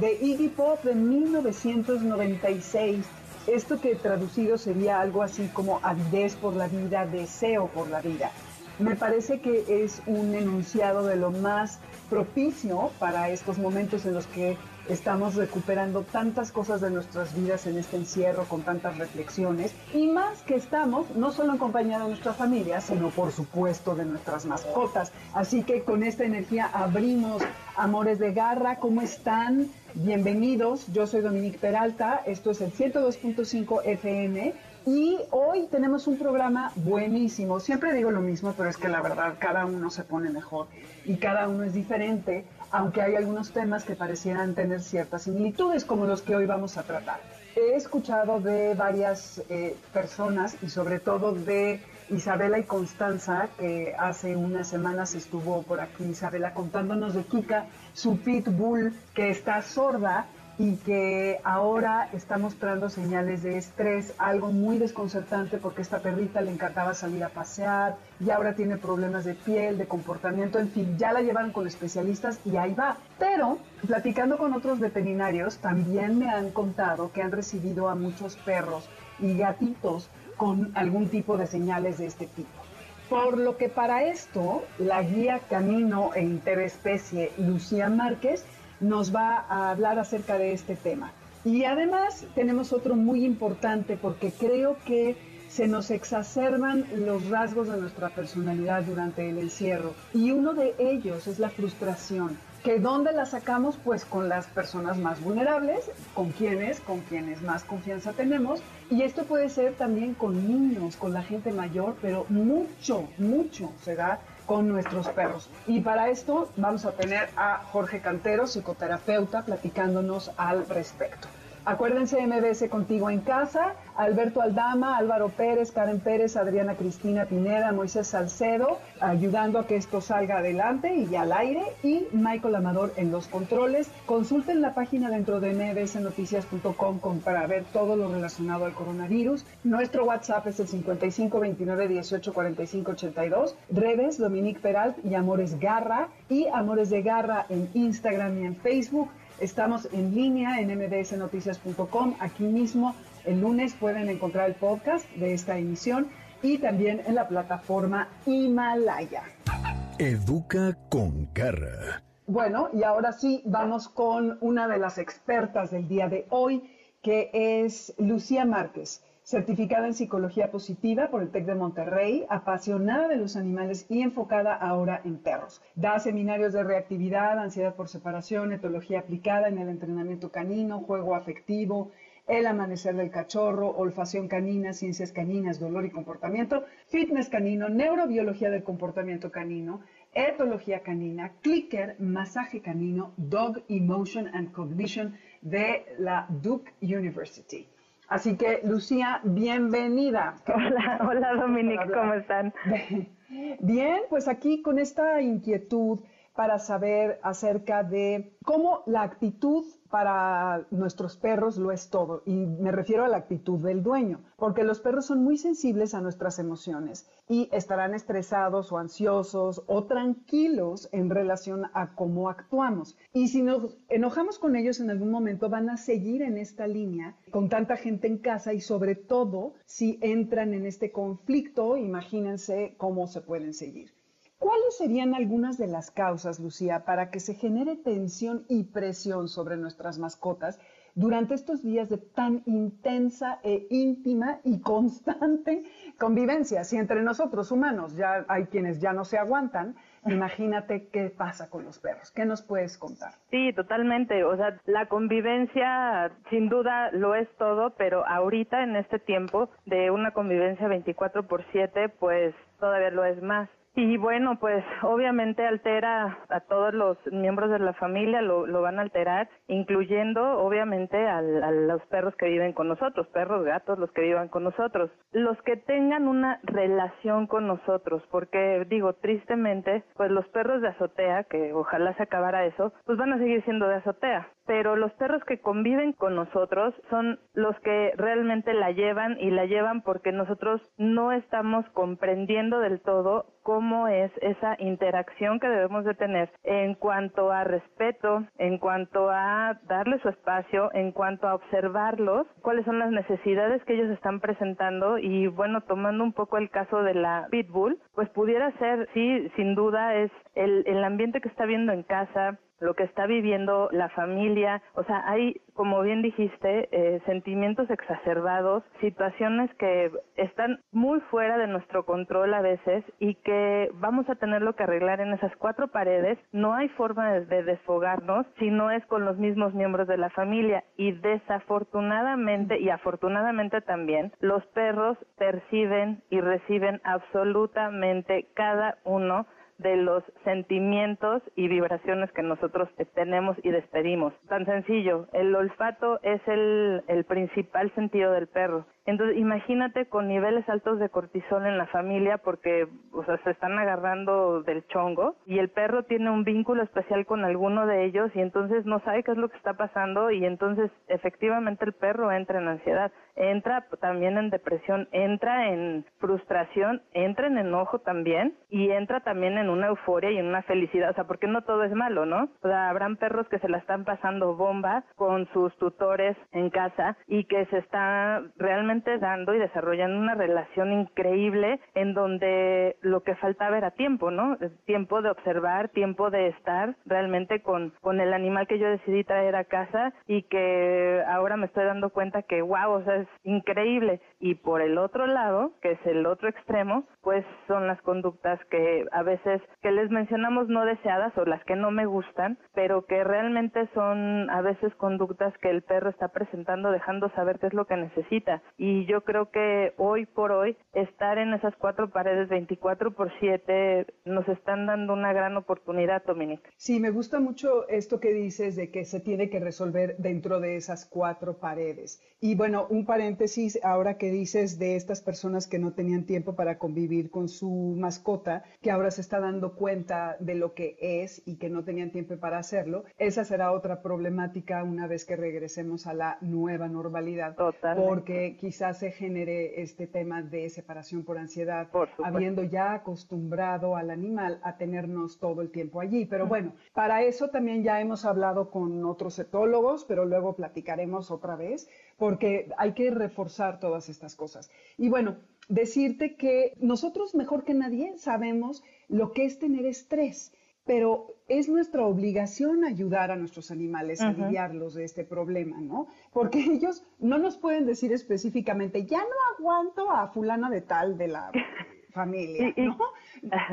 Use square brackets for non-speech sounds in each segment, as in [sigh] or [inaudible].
De Iggy Pop de 1996. Esto que traducido sería algo así como avidez por la vida, deseo por la vida. Me parece que es un enunciado de lo más propicio para estos momentos en los que estamos recuperando tantas cosas de nuestras vidas en este encierro con tantas reflexiones y más que estamos no solo en compañía de nuestra familia, sino por supuesto de nuestras mascotas. Así que con esta energía abrimos Amores de Garra, ¿cómo están? Bienvenidos, yo soy Dominique Peralta, esto es el 102.5 FM y hoy tenemos un programa buenísimo. Siempre digo lo mismo, pero es que la verdad cada uno se pone mejor y cada uno es diferente, aunque hay algunos temas que parecieran tener ciertas similitudes, como los que hoy vamos a tratar. He escuchado de varias eh, personas y sobre todo de Isabela y Constanza, que hace unas semanas estuvo por aquí Isabela contándonos de Kika, su pitbull que está sorda y que ahora está mostrando señales de estrés, algo muy desconcertante porque esta perrita le encantaba salir a pasear y ahora tiene problemas de piel, de comportamiento, en fin, ya la llevaron con especialistas y ahí va. Pero platicando con otros veterinarios también me han contado que han recibido a muchos perros y gatitos con algún tipo de señales de este tipo. Por lo que para esto, la guía canino e interespecie Lucía Márquez nos va a hablar acerca de este tema. Y además tenemos otro muy importante porque creo que se nos exacerban los rasgos de nuestra personalidad durante el encierro y uno de ellos es la frustración. ¿Que dónde la sacamos? Pues con las personas más vulnerables, con quienes, con quienes más confianza tenemos. Y esto puede ser también con niños, con la gente mayor, pero mucho, mucho se da con nuestros perros. Y para esto vamos a tener a Jorge Cantero, psicoterapeuta, platicándonos al respecto. Acuérdense MBS Contigo en Casa, Alberto Aldama, Álvaro Pérez, Karen Pérez, Adriana Cristina Pineda, Moisés Salcedo, ayudando a que esto salga adelante y al aire, y Michael Amador en los controles. Consulten la página dentro de mbsnoticias.com para ver todo lo relacionado al coronavirus. Nuestro WhatsApp es el 55 29 18 45 82. Redes, Dominique Peralt y Amores Garra, y Amores de Garra en Instagram y en Facebook. Estamos en línea en mbsnoticias.com. Aquí mismo el lunes pueden encontrar el podcast de esta emisión y también en la plataforma Himalaya. Educa con garra. Bueno, y ahora sí, vamos con una de las expertas del día de hoy, que es Lucía Márquez certificada en psicología positiva por el TEC de Monterrey, apasionada de los animales y enfocada ahora en perros. Da seminarios de reactividad, ansiedad por separación, etología aplicada en el entrenamiento canino, juego afectivo, el amanecer del cachorro, olfacción canina, ciencias caninas, dolor y comportamiento, fitness canino, neurobiología del comportamiento canino, etología canina, clicker, masaje canino, dog emotion and cognition de la Duke University. Así que, Lucía, bienvenida. [laughs] Hola, hola Dominique, ¿cómo están? [laughs] Bien, pues aquí con esta inquietud para saber acerca de cómo la actitud para nuestros perros lo es todo. Y me refiero a la actitud del dueño, porque los perros son muy sensibles a nuestras emociones y estarán estresados o ansiosos o tranquilos en relación a cómo actuamos. Y si nos enojamos con ellos en algún momento, van a seguir en esta línea con tanta gente en casa y sobre todo si entran en este conflicto, imagínense cómo se pueden seguir. ¿Cuáles serían algunas de las causas, Lucía, para que se genere tensión y presión sobre nuestras mascotas durante estos días de tan intensa e íntima y constante convivencia? Si entre nosotros humanos ya hay quienes ya no se aguantan, Imagínate qué pasa con los perros. ¿Qué nos puedes contar? Sí, totalmente. O sea, la convivencia sin duda lo es todo, pero ahorita en este tiempo de una convivencia 24 por 7, pues todavía lo es más. Y bueno, pues obviamente altera a todos los miembros de la familia, lo, lo van a alterar, incluyendo obviamente a los perros que viven con nosotros, perros, gatos, los que vivan con nosotros, los que tengan una relación con nosotros, porque digo, tristemente, pues los perros de azotea, que ojalá se acabara eso, pues van a seguir siendo de azotea, pero los perros que conviven con nosotros son los que realmente la llevan y la llevan porque nosotros no estamos comprendiendo del todo cómo es esa interacción que debemos de tener en cuanto a respeto, en cuanto a darle su espacio, en cuanto a observarlos, cuáles son las necesidades que ellos están presentando y bueno, tomando un poco el caso de la pitbull, pues pudiera ser, sí, sin duda es el, el ambiente que está viendo en casa, lo que está viviendo la familia, o sea, hay, como bien dijiste, eh, sentimientos exacerbados, situaciones que están muy fuera de nuestro control a veces y que vamos a tenerlo que arreglar en esas cuatro paredes. No hay forma de, de desfogarnos si no es con los mismos miembros de la familia y desafortunadamente y afortunadamente también los perros perciben y reciben absolutamente cada uno de los sentimientos y vibraciones que nosotros tenemos y despedimos. Tan sencillo, el olfato es el, el principal sentido del perro. Entonces, imagínate con niveles altos de cortisol en la familia porque, o sea, se están agarrando del chongo y el perro tiene un vínculo especial con alguno de ellos y entonces no sabe qué es lo que está pasando y entonces efectivamente el perro entra en ansiedad, entra también en depresión, entra en frustración, entra en enojo también y entra también en una euforia y en una felicidad, o sea, porque no todo es malo, ¿no? O sea, habrán perros que se la están pasando bomba con sus tutores en casa y que se está realmente dando y desarrollando una relación increíble en donde lo que faltaba era tiempo, ¿no? Tiempo de observar, tiempo de estar realmente con, con el animal que yo decidí traer a casa y que ahora me estoy dando cuenta que, wow, o sea, es increíble. Y por el otro lado, que es el otro extremo, pues son las conductas que a veces, que les mencionamos no deseadas o las que no me gustan, pero que realmente son a veces conductas que el perro está presentando dejando saber qué es lo que necesita. Y yo creo que hoy por hoy estar en esas cuatro paredes 24 por 7 nos están dando una gran oportunidad, Dominic. Sí, me gusta mucho esto que dices de que se tiene que resolver dentro de esas cuatro paredes. Y bueno, un paréntesis ahora que dices de estas personas que no tenían tiempo para convivir con su mascota, que ahora se está dando cuenta de lo que es y que no tenían tiempo para hacerlo, esa será otra problemática una vez que regresemos a la nueva normalidad. Total. Porque quizás se genere este tema de separación por ansiedad, habiendo ya acostumbrado al animal a tenernos todo el tiempo allí. Pero bueno, para eso también ya hemos hablado con otros etólogos, pero luego platicaremos otra vez, porque hay que reforzar todas estas cosas. Y bueno, decirte que nosotros mejor que nadie sabemos lo que es tener estrés pero es nuestra obligación ayudar a nuestros animales a aliviarlos de este problema, ¿no? Porque [laughs] ellos no nos pueden decir específicamente, ya no aguanto a fulana de tal de la [laughs] familia, ¿no?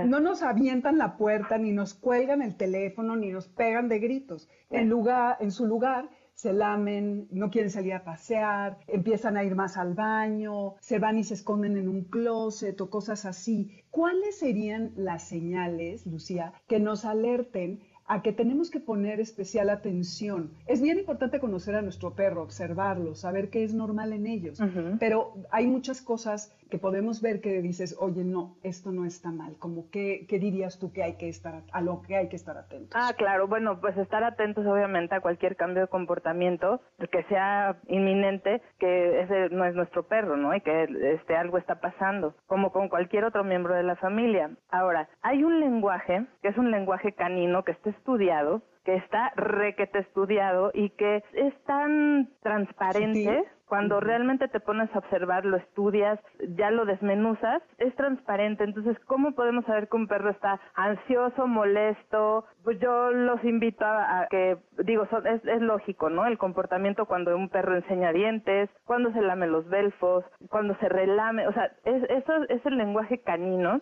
No nos avientan la puerta, ni nos cuelgan el teléfono, ni nos pegan de gritos. En, lugar, en su lugar, se lamen, no quieren salir a pasear, empiezan a ir más al baño, se van y se esconden en un closet o cosas así. ¿Cuáles serían las señales, Lucía, que nos alerten a que tenemos que poner especial atención. Es bien importante conocer a nuestro perro, observarlo, saber qué es normal en ellos, pero hay muchas cosas podemos ver que dices, oye, no, esto no está mal, como qué, qué dirías tú que hay que estar, a lo que hay que estar atentos. Ah, claro, bueno, pues estar atentos obviamente a cualquier cambio de comportamiento que sea inminente, que ese no es nuestro perro, ¿no? Y que este algo está pasando, como con cualquier otro miembro de la familia. Ahora, hay un lenguaje, que es un lenguaje canino que está estudiado, que está requete estudiado y que es tan transparente. Cuando realmente te pones a observar, lo estudias, ya lo desmenuzas, es transparente. Entonces, ¿cómo podemos saber que un perro está ansioso, molesto? Pues yo los invito a, que, digo, es, es, lógico, ¿no? El comportamiento cuando un perro enseña dientes, cuando se lame los belfos, cuando se relame, o sea, es, eso es el lenguaje canino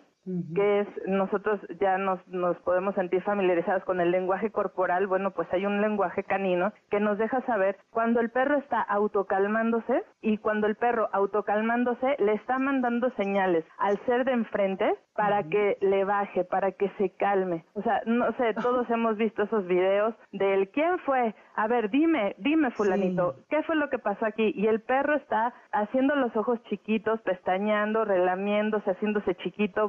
que es nosotros ya nos, nos podemos sentir familiarizados con el lenguaje corporal, bueno, pues hay un lenguaje canino que nos deja saber cuando el perro está autocalmándose y cuando el perro autocalmándose le está mandando señales al ser de enfrente para que le baje, para que se calme. O sea, no sé, todos hemos visto esos videos del quién fue, a ver, dime, dime fulanito, ¿qué fue lo que pasó aquí? Y el perro está haciendo los ojos chiquitos, pestañeando, relamiéndose, haciéndose chiquito,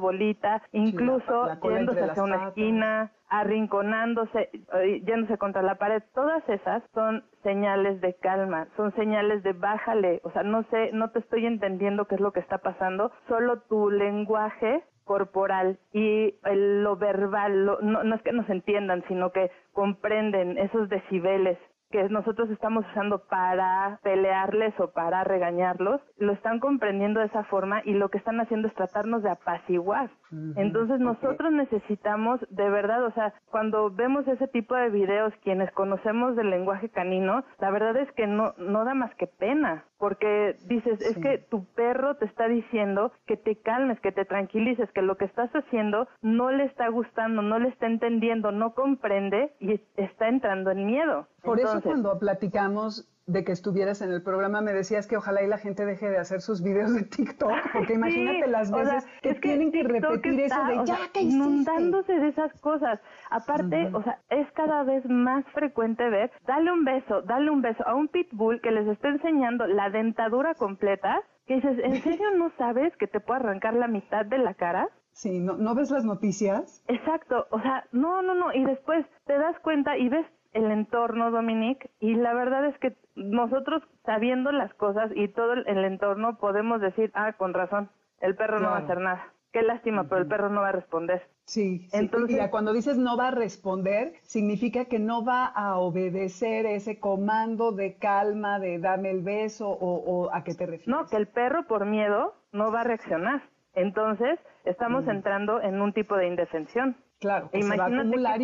incluso yéndose hacia una esquina, arrinconándose, eh, yéndose contra la pared, todas esas son señales de calma, son señales de bájale, o sea, no sé, no te estoy entendiendo qué es lo que está pasando, solo tu lenguaje corporal y lo verbal, no, no es que nos entiendan, sino que comprenden esos decibeles que nosotros estamos usando para pelearles o para regañarlos, lo están comprendiendo de esa forma y lo que están haciendo es tratarnos de apaciguar. Entonces nosotros necesitamos, de verdad, o sea, cuando vemos ese tipo de videos, quienes conocemos del lenguaje canino, la verdad es que no, no da más que pena, porque dices, es que tu perro te está diciendo que te calmes, que te tranquilices, que lo que estás haciendo no le está gustando, no le está entendiendo, no comprende y está entrando en miedo. Por eso cuando platicamos de que estuvieras en el programa me decías que ojalá y la gente deje de hacer sus videos de TikTok, porque imagínate las veces que, tienen que, repetir eso de ya que inundándose de esas cosas. Aparte, o sea, es cada vez más frecuente ver, dale un beso, dale un beso a un pitbull que les está enseñando la dentadura completa, que dices, ¿en [laughs] serio no sabes que te puede arrancar la mitad de la cara? Sí, ¿no, ¿no ves las noticias? Exacto, o sea, no, no, no, y después te das cuenta y ves el entorno, Dominique, y la verdad es que nosotros sabiendo las cosas y todo el, entorno podemos decir, ah, con razón, el perro no va a hacer nada. Qué lástima, pero el perro no va a responder. Sí, Entonces, y cuando dices no va a responder, significa que no va a obedecer ese comando de calma, de dame el beso o, a qué te refieres. No, que el perro por miedo no va a reaccionar. Entonces, estamos entrando en un tipo de indefensión. Claro, que se va a acumular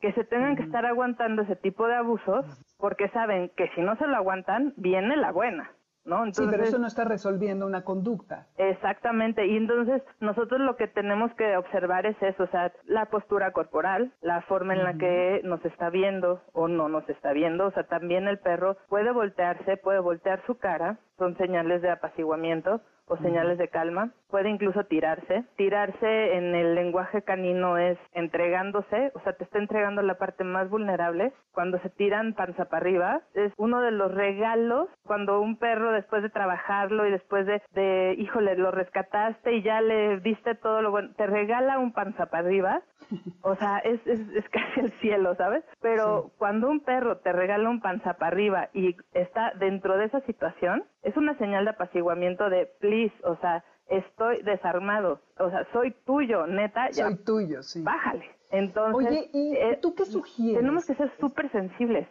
que se tengan que estar aguantando ese tipo de abusos porque saben que si no se lo aguantan, viene la buena. ¿No? sí, pero eso no está resolviendo una conducta. Exactamente, y entonces nosotros lo que tenemos que observar es eso, o sea, la postura corporal, la forma en la que nos está viendo o no nos está viendo, o sea, también el perro puede voltearse, puede voltear su cara, son señales de apaciguamiento, o señales de calma. Puede incluso tirarse. Tirarse en el lenguaje canino es entregándose, o sea, te está entregando la parte más vulnerable. Cuando se tiran panza para arriba, es uno de los regalos cuando un perro después de trabajarlo y después de, de híjole, lo rescataste y ya le diste todo lo bueno, te regala un panza para arriba. O sea, es, es, es [laughs] casi el cielo, ¿sabes? Pero cuando un perro te regala un panza para arriba y está dentro de esa situación, es una señal de apaciguamiento de please, o sea, estoy desarmado, o sea, soy tuyo, neta. Soy tuyo, sí. Bájale. Entonces, Oye, ¿y eh, tú qué sugieres? Tenemos que ser súper sensibles,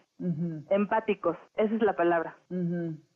empáticos, esa es la palabra.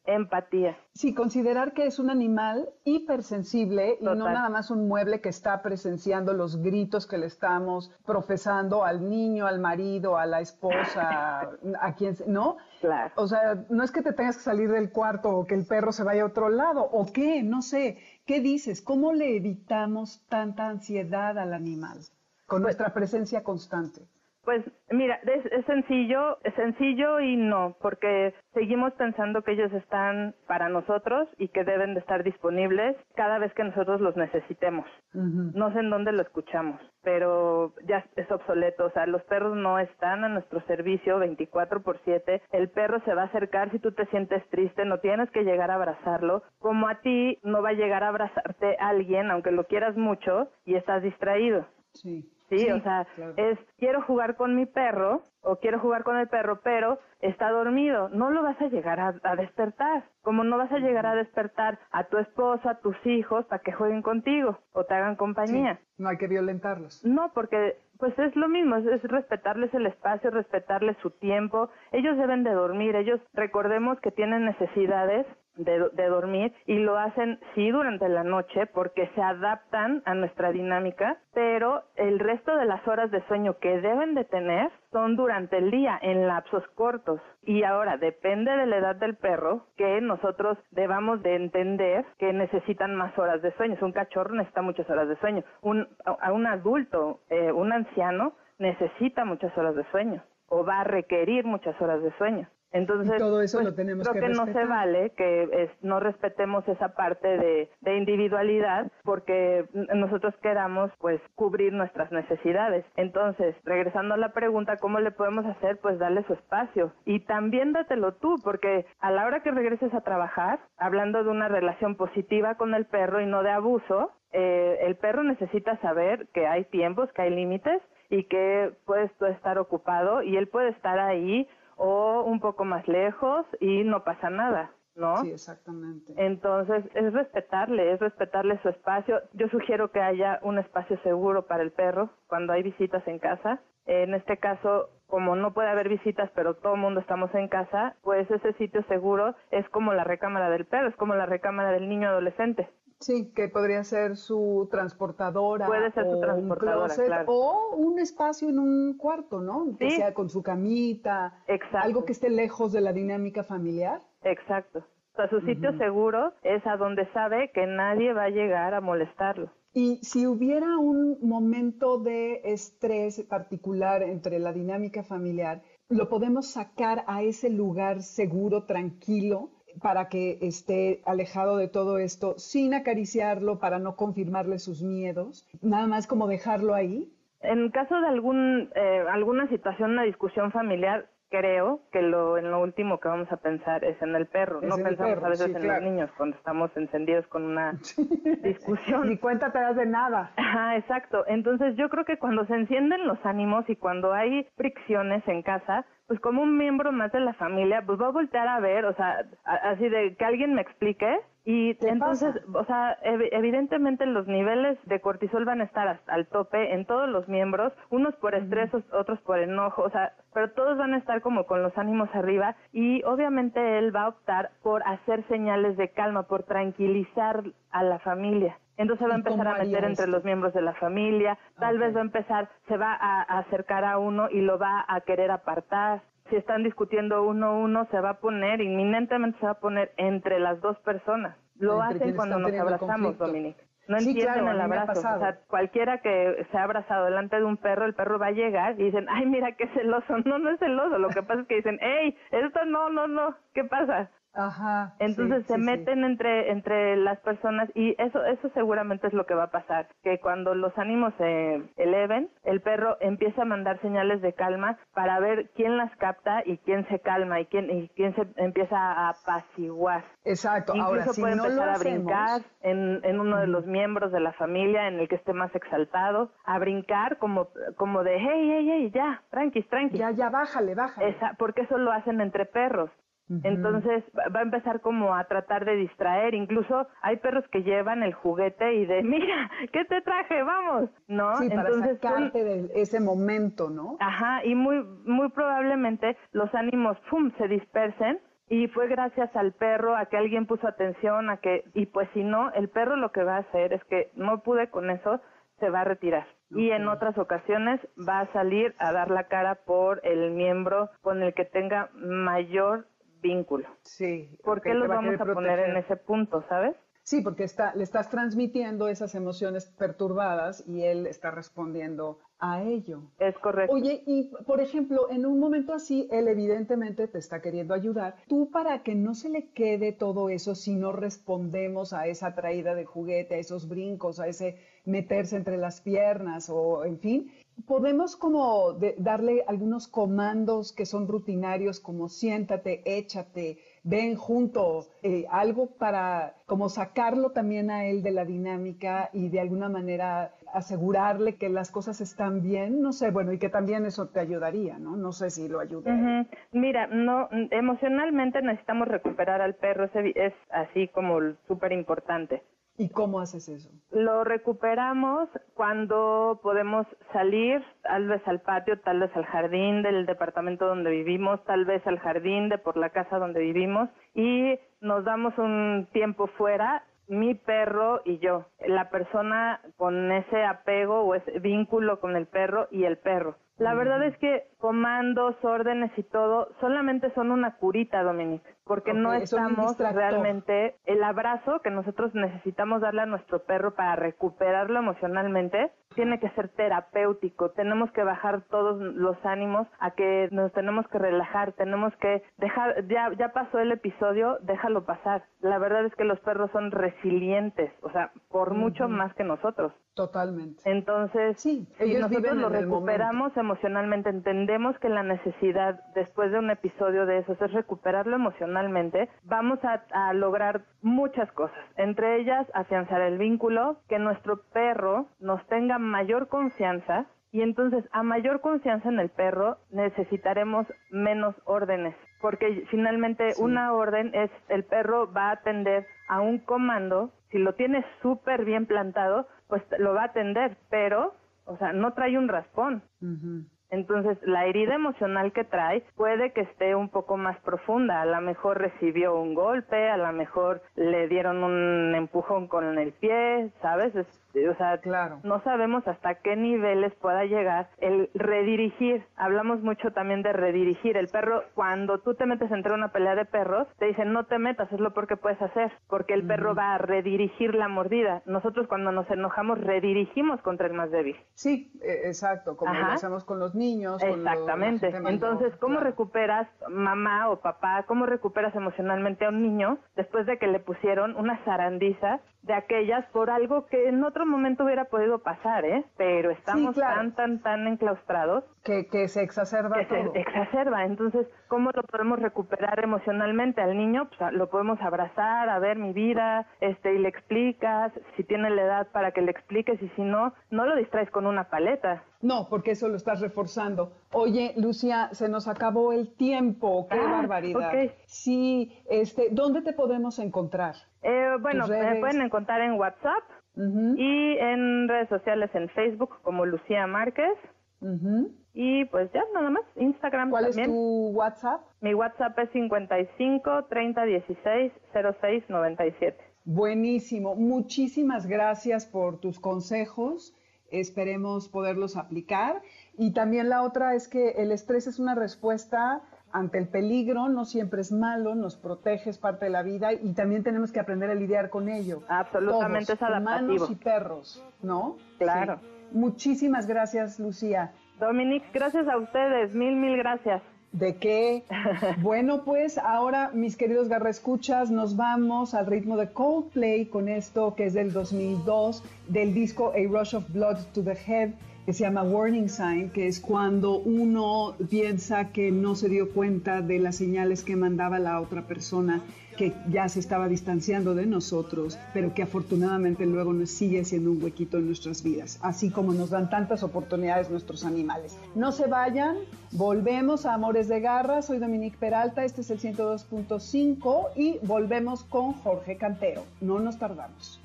Empatía. Sí, considerar que es un animal hipersensible y no nada más un mueble que está presenciando los gritos que le estamos profesando al niño, al marido, a la esposa, a quien, ¿no? Claro. O sea, no es que te tengas que salir del cuarto o que el perro se vaya a otro lado o qué, no sé. ¿Qué dices? ¿Cómo le evitamos tanta ansiedad al animal con pues nuestra presencia constante? Pues mira, es, sencillo, es sencillo y no, porque seguimos pensando que ellos están para nosotros y que deben de estar disponibles cada vez que nosotros los necesitemos. No sé en dónde lo escuchamos, pero ya es obsoleto. O sea, los perros no están a nuestro servicio 24 por 7. El perro se va a acercar si tú te sientes triste, no tienes que llegar a abrazarlo. Como a ti no va a llegar a abrazarte alguien, aunque lo quieras mucho y estás distraído. Sí. Sí, o sea, es quiero jugar con mi perro o quiero jugar con el perro, pero está dormido. No lo vas a llegar a, despertar. Como no vas a llegar a despertar a tu esposa, a tus hijos, para que jueguen contigo o te hagan compañía. no hay que violentarlos. No, porque pues es lo mismo, es, respetarles el espacio, respetarles su tiempo. Ellos deben de dormir, ellos recordemos que tienen necesidades de, de, dormir y lo hacen sí durante la noche porque se adaptan a nuestra dinámica, pero el resto de las horas de sueño que deben de tener son durante el día, en lapsos cortos. Y ahora depende de la edad del perro que nosotros debamos de entender que necesitan más horas de sueño. Un cachorro necesita muchas horas de sueño. Un, a un adulto, eh, un anciano, necesita muchas horas de sueño o va a requerir muchas horas de sueño. Entonces, todo eso pues, lo tenemos creo que, no se vale que no respetemos esa parte de, de, individualidad porque nosotros queramos pues cubrir nuestras necesidades. Entonces, regresando a la pregunta, ¿cómo le podemos hacer? Pues darle su espacio y también dátelo tú porque a la hora que regreses a trabajar, hablando de una relación positiva con el perro y no de abuso, eh, el perro necesita saber que hay tiempos, que hay límites y que puedes tú estar ocupado y él puede estar ahí o un poco más lejos y no pasa nada. ¿no? Sí, exactamente. Entonces, es respetarle, es respetarle su espacio. Yo sugiero que haya un espacio seguro para el perro cuando hay visitas en casa. En este caso, como no puede haber visitas, pero todo el mundo estamos en casa, pues ese sitio seguro es como la recámara del perro, es como la recámara del niño adolescente. Sí, que podría ser su transportadora. Puede ser su transportadora, claro. O un espacio en un cuarto, ¿no? Que sea con su camita. Exacto. Algo que esté lejos de la dinámica familiar. Exacto. Sea, su sitio seguro es a donde sabe que nadie va a llegar a molestarlo. Y si hubiera un momento de estrés particular entre la dinámica familiar, lo podemos sacar a ese lugar seguro, tranquilo, para que esté alejado de todo esto sin acariciarlo, para no confirmarle sus miedos, nada más como dejarlo ahí. En caso de algún, eh, alguna situación, una discusión familiar, creo que lo en lo último que vamos a pensar es en el perro. no pensamos a veces en los niños cuando estamos encendidos con una [laughs] discusión. Ni cuenta te das de nada. Ajá, exacto. Entonces yo creo que cuando se encienden los ánimos y cuando hay fricciones en casa, pues como un miembro más de la familia, pues va a voltear a ver, o sea, así de que alguien me explique. Y entonces, o sea, evidentemente los niveles de cortisol van a estar al tope en todos los miembros, unos por estrés, otros por enojo, o sea, pero todos van a estar como con los ánimos arriba. Y obviamente él va a optar por hacer señales de calma, por tranquilizar a la familia. Entonces va a empezar a meter entre los miembros de la familia, tal vez va a empezar, se va a acercar a uno y lo va a querer apartar, si están discutiendo uno a uno, se va a poner, inminentemente se va a poner entre las dos personas. Lo hacen cuando nos abrazamos, Dominique. No entienden el abrazo. O sea, cualquiera que se ha abrazado delante de un perro, el perro va a llegar y dicen, ay, mira qué celoso. [laughs] No, no es celoso. Lo que pasa es que dicen, hey, esto no, no, no. ¿Qué pasa? Ajá. Entonces se meten entre entre las personas y eso eso seguramente es lo que va a pasar, que cuando los ánimos se eleven, el perro empieza a mandar señales de calma para ver quién las capta y quién se calma y quién y quién se empieza a apaciguar. Exacto. Incluso Ahora, puede no empezar lo a brincar en, en uno de los miembros de la familia en el que esté más exaltado, a brincar como como de hey hey hey ya, tranqui, tranqui. Ya ya bájale, bájale. Esa, porque eso lo hacen entre perros. Entonces va a empezar como a tratar de distraer. Incluso hay perros que llevan el juguete y de, [laughs] mira, ¿qué te traje? Vamos, ¿no? Sí, para Entonces sacarte de ese momento, ¿no? Ajá, y muy, muy probablemente los ánimos, ¡pum!, se dispersen. Y fue gracias al perro a que alguien puso atención, a que, y pues si no, el perro lo que va a hacer es que no pude con eso, se va a retirar. Y en otras ocasiones va a salir a dar la cara por el miembro con el que tenga mayor vínculo. Sí. ¿Por qué lo vamos a, poner en ese punto, sabes? Sí, porque está, le estás transmitiendo esas emociones perturbadas y él está respondiendo a ello. Es correcto. Oye, y por ejemplo, en un momento así, él evidentemente te está queriendo ayudar. Tú para que no se le quede todo eso si no respondemos a esa traída de juguete, a esos brincos, a ese meterse entre las piernas o en fin, podemos como darle algunos comandos que son rutinarios como siéntate, échate, ven junto, eh, algo para como sacarlo también a él de la dinámica y de alguna manera asegurarle que las cosas están bien, no sé, bueno, y que también eso te ayudaría, ¿no? No sé si lo ayuda. Mira, no, emocionalmente necesitamos recuperar al perro, es así como súper importante. ¿Y cómo haces eso? Lo recuperamos cuando podemos salir, tal vez al patio, tal vez al jardín del departamento donde vivimos, tal vez al jardín de por la casa donde vivimos y nos damos un tiempo fuera mi perro y yo, la persona con ese apego o ese vínculo con el perro y el perro. La verdad es que comandos, órdenes y todo solamente son una curita, Dominique, porque no estamos realmente el abrazo que nosotros necesitamos darle a nuestro perro para recuperarlo emocionalmente tiene que ser terapéutico, tenemos que bajar todos los ánimos a que nos tenemos que relajar, tenemos que dejar, ya, ya pasó el episodio, déjalo pasar. La verdad es que los perros son resilientes, o sea, por mucho más que nosotros. Totalmente. Entonces, sí, si nosotros lo recuperamos emocionalmente, entendemos que la necesidad después de un episodio de esos es recuperarlo emocionalmente, vamos a, a lograr muchas cosas, entre ellas afianzar el vínculo, que nuestro perro nos tenga mayor confianza y entonces a mayor confianza en el perro necesitaremos menos órdenes, porque finalmente una orden es el perro va a atender a un comando, si lo tiene súper bien plantado, pues lo va a atender, pero, o sea, no trae un raspón. Entonces, la herida emocional que trae puede que esté un poco más profunda. A lo mejor recibió un golpe, a lo mejor le dieron un empujón con el pie, ¿sabes? O sea, claro. no sabemos hasta qué niveles pueda llegar el redirigir. Hablamos mucho también de redirigir. El perro, cuando tú te metes entre una pelea de perros, te dicen no te metas, es lo peor que puedes hacer, porque el perro va a redirigir la mordida. Nosotros cuando nos enojamos redirigimos contra el más débil. Sí, e, exacto, como lo hacemos con los niños. Exactamente. Entonces, ¿cómo recuperas, mamá o papá, cómo recuperas emocionalmente a un niño después de que le pusieron una zarandiza de aquellas por algo que en otro momento hubiera podido pasar, ¿eh? Pero estamos tan, tan, tan enclaustrados. Que, que se exacerba que se exacerba. Entonces, ¿cómo lo podemos recuperar emocionalmente al niño? Pues lo podemos abrazar, a ver mi vida, este, y le explicas, si tiene la edad para que le expliques, y si no, no lo distraes con una paleta. No, porque eso lo estás reforzando. Oye, Lucia, se nos acabó el tiempo. ¡Qué ah, barbaridad! Sí, este, ¿dónde te podemos encontrar? Eh, bueno, me pueden encontrar en WhatsApp y en redes sociales en Facebook como Lucía Márquez. Y pues ya, nada más, Instagram ¿Cuál es tu WhatsApp? Mi WhatsApp es 55 30 16 06 97. Buenísimo, muchísimas gracias por tus consejos esperemos poderlos aplicar. Y también la otra es que el estrés es una respuesta ante el peligro, no siempre es malo, nos protege, es parte de la vida y también tenemos que aprender a lidiar con ello. Absolutamente es adaptativo. Humanos y perros, ¿no? Claro. Muchísimas gracias, Lucía. Dominique, gracias a ustedes, mil, mil gracias. ¿De qué? [laughs] bueno, pues ahora, mis queridos garrescuchas, nos vamos al ritmo de Coldplay con esto que es del 2002, del disco A Rush of Blood to the Head que se llama warning sign, que es cuando uno piensa que no se dio cuenta de las señales que mandaba la otra persona, que ya se estaba distanciando de nosotros, pero que afortunadamente luego nos sigue siendo un huequito en nuestras vidas, así como nos dan tantas oportunidades nuestros animales. No se vayan, volvemos a Amores de Garra, soy Dominique Peralta, este es el 102.5 y volvemos con Jorge Cantero. No nos tardamos.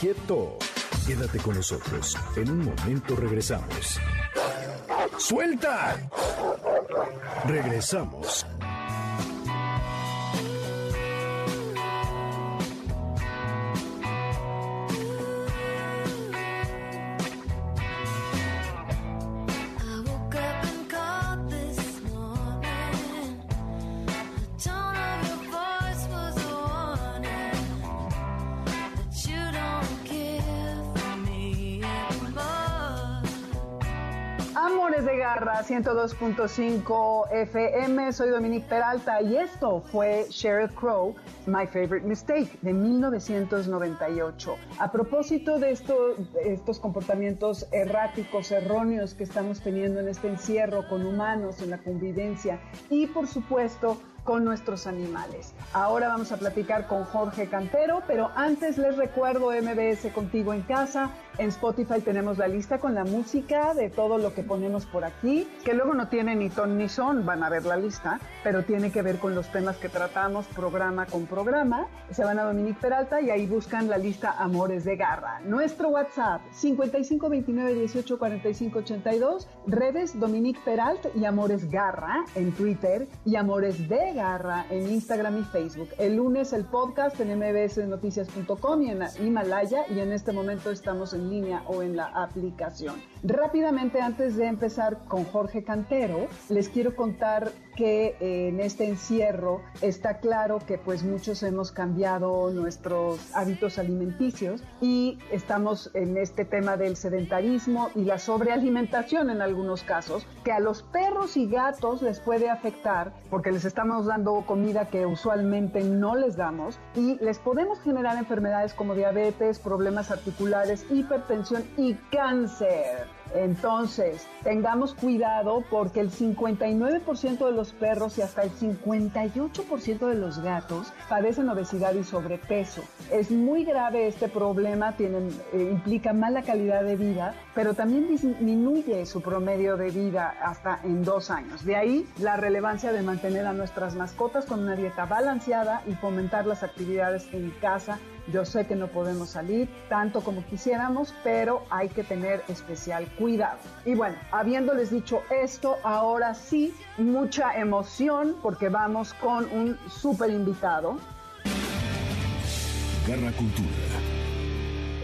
Quieto. Quédate con nosotros. En un momento regresamos. ¡Suelta! Regresamos. De Garra 102.5 FM, soy Dominique Peralta y esto fue Sheryl Crow, My Favorite Mistake, de 1998. A propósito de estos comportamientos erráticos, erróneos que estamos teniendo en este encierro con humanos, en la convivencia y por supuesto con nuestros animales. Ahora vamos a platicar con Jorge Cantero, pero antes les recuerdo MBS Contigo en Casa En Spotify tenemos la lista con la música de todo lo que ponemos por aquí, que luego no tiene ni ton ni son, van a ver la lista, pero tiene que ver con los temas que tratamos programa con programa. Se van a Dominique Peralta y ahí buscan la lista Amores de Garra. Nuestro WhatsApp 5529 18 45 82, redes Dominique Peralta y Amores Garra en Twitter y Amores de En Instagram y Facebook. El lunes el podcast en mbsnoticias.com y en Himalaya y en este momento estamos en línea o en la aplicación. Rápidamente, antes de empezar con Jorge Cantero, les quiero contar que eh, en este encierro está claro que pues muchos hemos cambiado nuestros hábitos alimenticios y estamos en este tema del sedentarismo y la sobrealimentación en algunos casos, que a los perros y gatos les puede afectar porque les estamos dando comida que usualmente no les damos y les podemos generar enfermedades como diabetes, problemas articulares, hipertensión y cáncer. Entonces, tengamos cuidado porque el 59% de los perros y hasta el 58% de los gatos padecen obesidad y sobrepeso. Es muy grave este problema, eh, implica mala calidad de vida, pero también disminuye su promedio de vida hasta en dos años. De ahí la relevancia de mantener a nuestras mascotas con una dieta balanceada y fomentar las actividades en casa yo sé que no podemos salir tanto como quisiéramos, pero hay que tener especial cuidado. Y bueno, habiéndoles dicho esto, ahora sí, mucha emoción porque vamos con un súper invitado. Garra Cultura.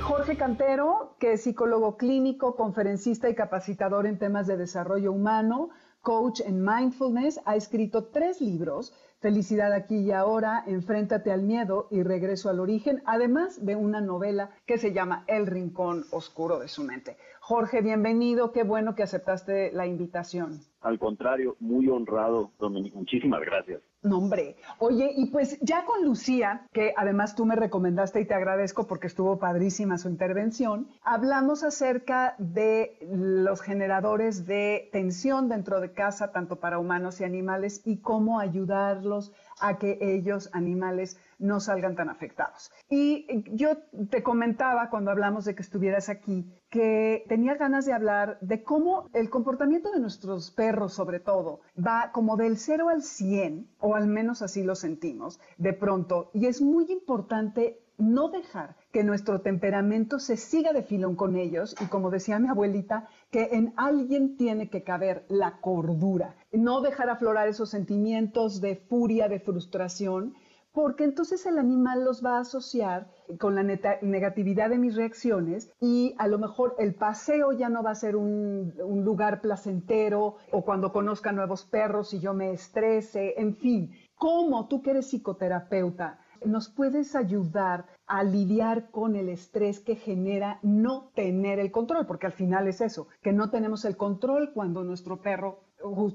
Jorge Cantero, que es psicólogo clínico, conferencista y capacitador en temas de desarrollo humano, coach en mindfulness, ha escrito tres libros Felicidad aquí y ahora, Enfréntate al miedo y Regreso al origen, además de una novela que se llama El rincón oscuro de su mente. Jorge, bienvenido, qué bueno que aceptaste la invitación. Al contrario, muy honrado, Dominique, muchísimas gracias. Nombre. Oye, y pues ya con Lucía, que además tú me recomendaste y te agradezco porque estuvo padrísima su intervención, hablamos acerca de los generadores de tensión dentro de casa, tanto para humanos y animales, y cómo ayudarlos a que ellos, animales, no salgan tan afectados. Y yo te comentaba cuando hablamos de que estuvieras aquí, que tenía ganas de hablar de cómo el comportamiento de nuestros perros, sobre todo, va como del 0 al 100, o al menos así lo sentimos, de pronto. Y es muy importante no dejar que nuestro temperamento se siga de filón con ellos y como decía mi abuelita, que en alguien tiene que caber la cordura, no dejar aflorar esos sentimientos de furia, de frustración, porque entonces el animal los va a asociar con la negatividad de mis reacciones y a lo mejor el paseo ya no va a ser un, un, lugar placentero o cuando conozca nuevos perros y yo me estrese, en fin. ¿Cómo tú que eres psicoterapeuta nos puedes ayudar a lidiar con el estrés que genera no tener el control? Porque al final es eso, que no tenemos el control cuando nuestro perro,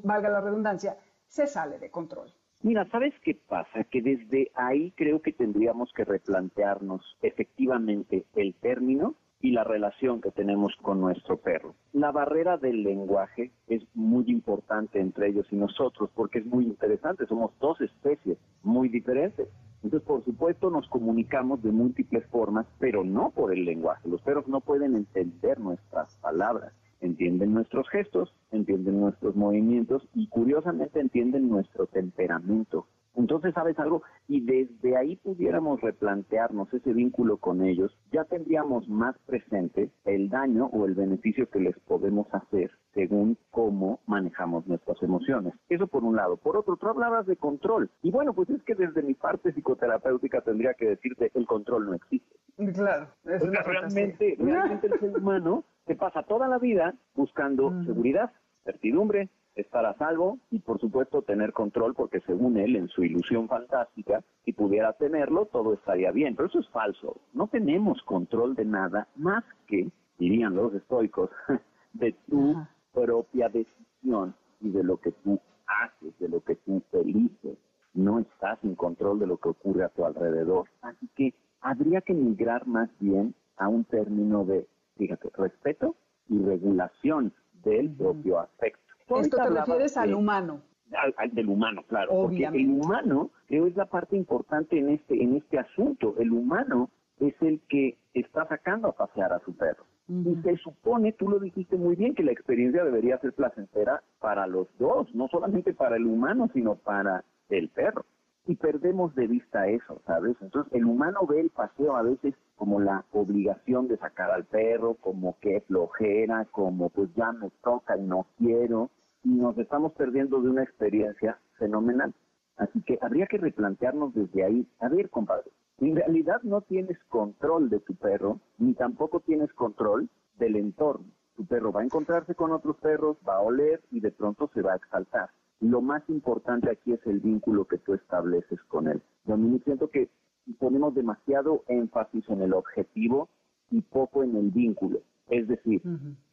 valga la redundancia, se sale de control. Mira, ¿sabes qué pasa? Que desde ahí creo que tendríamos que replantearnos efectivamente el término y la relación que tenemos con nuestro perro. La barrera del lenguaje es muy importante entre ellos y nosotros porque es muy interesante, somos dos especies muy diferentes. Entonces, por supuesto, nos comunicamos de múltiples formas, pero no por el lenguaje. Los perros no pueden entender nuestras palabras entienden nuestros gestos, entienden nuestros movimientos y curiosamente entienden nuestro temperamento. Entonces, ¿sabes algo? Y desde ahí pudiéramos replantearnos ese vínculo con ellos, ya tendríamos más presente el daño o el beneficio que les podemos hacer según cómo manejamos nuestras emociones. Eso por un lado. Por otro, tú hablabas de control. Y bueno, pues es que desde mi parte psicoterapéutica tendría que decirte, el control no existe. Claro. Es realmente, realmente el ser humano se pasa toda la vida buscando seguridad, certidumbre, estar a salvo y por supuesto tener control porque según él en su ilusión fantástica si pudiera tenerlo todo estaría bien. Pero eso es falso. No tenemos control de nada más que dirían los estoicos [laughs] de tu propia decisión y de lo que tú haces de lo que tú felices no estás en control de lo que ocurre a tu alrededor. Así que habría que migrar más bien a un término de fíjate respeto y regulación del propio afecto esto te refieres al humano. Al, del humano, claro. Porque el humano, creo, es la parte importante en este, en este asunto. El humano es el que está sacando a pasear a su perro. Y se supone, tú lo dijiste muy bien, que la experiencia debería ser placentera para los dos, no solamente para el humano, sino para el perro. Y perdemos de vista eso, ¿sabes? Entonces el humano ve el paseo a veces como la obligación de sacar al perro, como que flojera, como pues ya me toca y no quiero, y nos estamos perdiendo de una experiencia fenomenal. Así que habría que replantearnos desde ahí, a ver, compadre, en realidad no tienes control de tu perro, ni tampoco tienes control del entorno. Tu perro va a encontrarse con otros perros, va a oler y de pronto se va a exaltar. Lo más importante aquí es el vínculo que tú estableces con él. Mí siento que ponemos demasiado énfasis en el objetivo y poco en el vínculo. Es decir,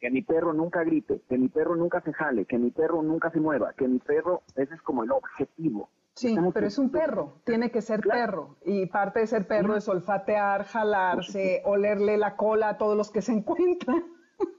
que mi perro nunca grite, que mi perro nunca se jale, que mi perro nunca se mueva, que mi perro, ese es como el objetivo. Sí, pero es un perro, tiene que ser perro. Y parte de ser perro es olfatear, jalarse, olerle la cola a todos los que se encuentran,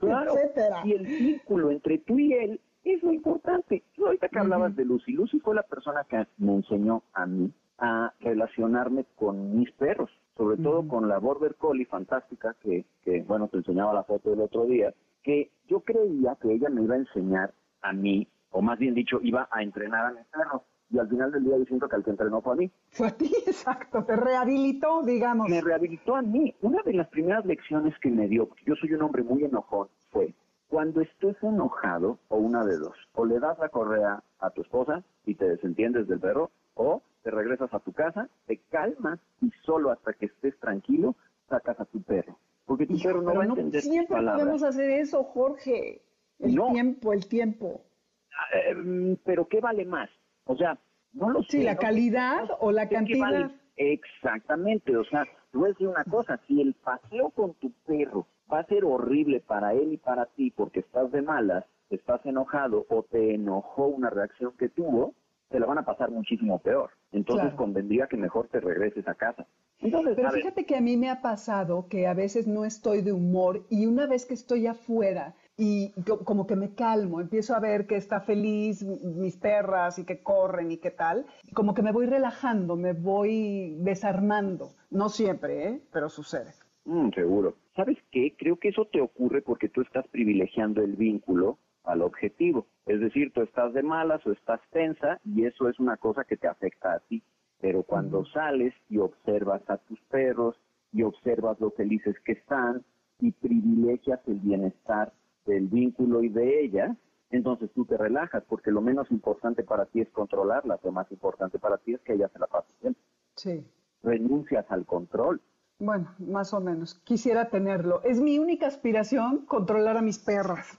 claro. etcétera. Y el vínculo entre tú y él es lo importante. Tú ahorita que hablabas de Lucy, Lucy fue la persona que me enseñó a mí a relacionarme con mis perros, sobre todo con la Border Collie fantástica que, que, bueno, te enseñaba la foto del otro día, que yo creía que ella me iba a enseñar a mí, o más bien dicho, iba a entrenar a mis perros y al final del día yo siento que el que entrenó fue a mí. Fue a ti, [laughs] exacto, te rehabilitó, digamos. Me rehabilitó a mí. Una de las primeras lecciones que me dio, porque yo soy un hombre muy enojón, fue cuando estés enojado, o una de dos, o le das la correa a tu esposa y te desentiendes del perro, o te regresas a tu casa, te calmas y solo hasta que estés tranquilo sacas a tu perro. Porque tu perro no va a entender Siempre podemos hacer eso, Jorge. El tiempo, el tiempo. Ah, eh, pero ¿qué vale más? O sea, no lo sé. Sí, la calidad o la cantidad. Exactamente, o sea, tú voy a decir una cosa, si el paseo con tu perro va a ser horrible para él y para ti porque estás de malas, estás enojado o te enojó una reacción que tuvo, te la van a pasar muchísimo peor. Entonces convendría que mejor te regreses a casa. Entonces, Pero fíjate que a mí me ha pasado que a veces no estoy de humor y una vez que estoy afuera y como que me calmo, empiezo a ver que está feliz mis perras y que corren y qué tal, como que me voy relajando, me voy desarmando. No siempre, ¿eh? pero sucede. Mm, seguro. ¿Sabes qué? Creo que eso te ocurre porque tú estás privilegiando el vínculo al objetivo. Es decir, tú estás de malas o estás tensa y eso es una cosa que te afecta a ti. Pero cuando sales y observas a tus perros y observas lo felices que están y privilegias el bienestar del vínculo y de ella, entonces tú te relajas porque lo menos importante para ti es controlarla, lo más importante para ti es que ella se la pase bien. Sí. Renuncias al control. Bueno, más o menos. Quisiera tenerlo. Es mi única aspiración controlar a mis perras.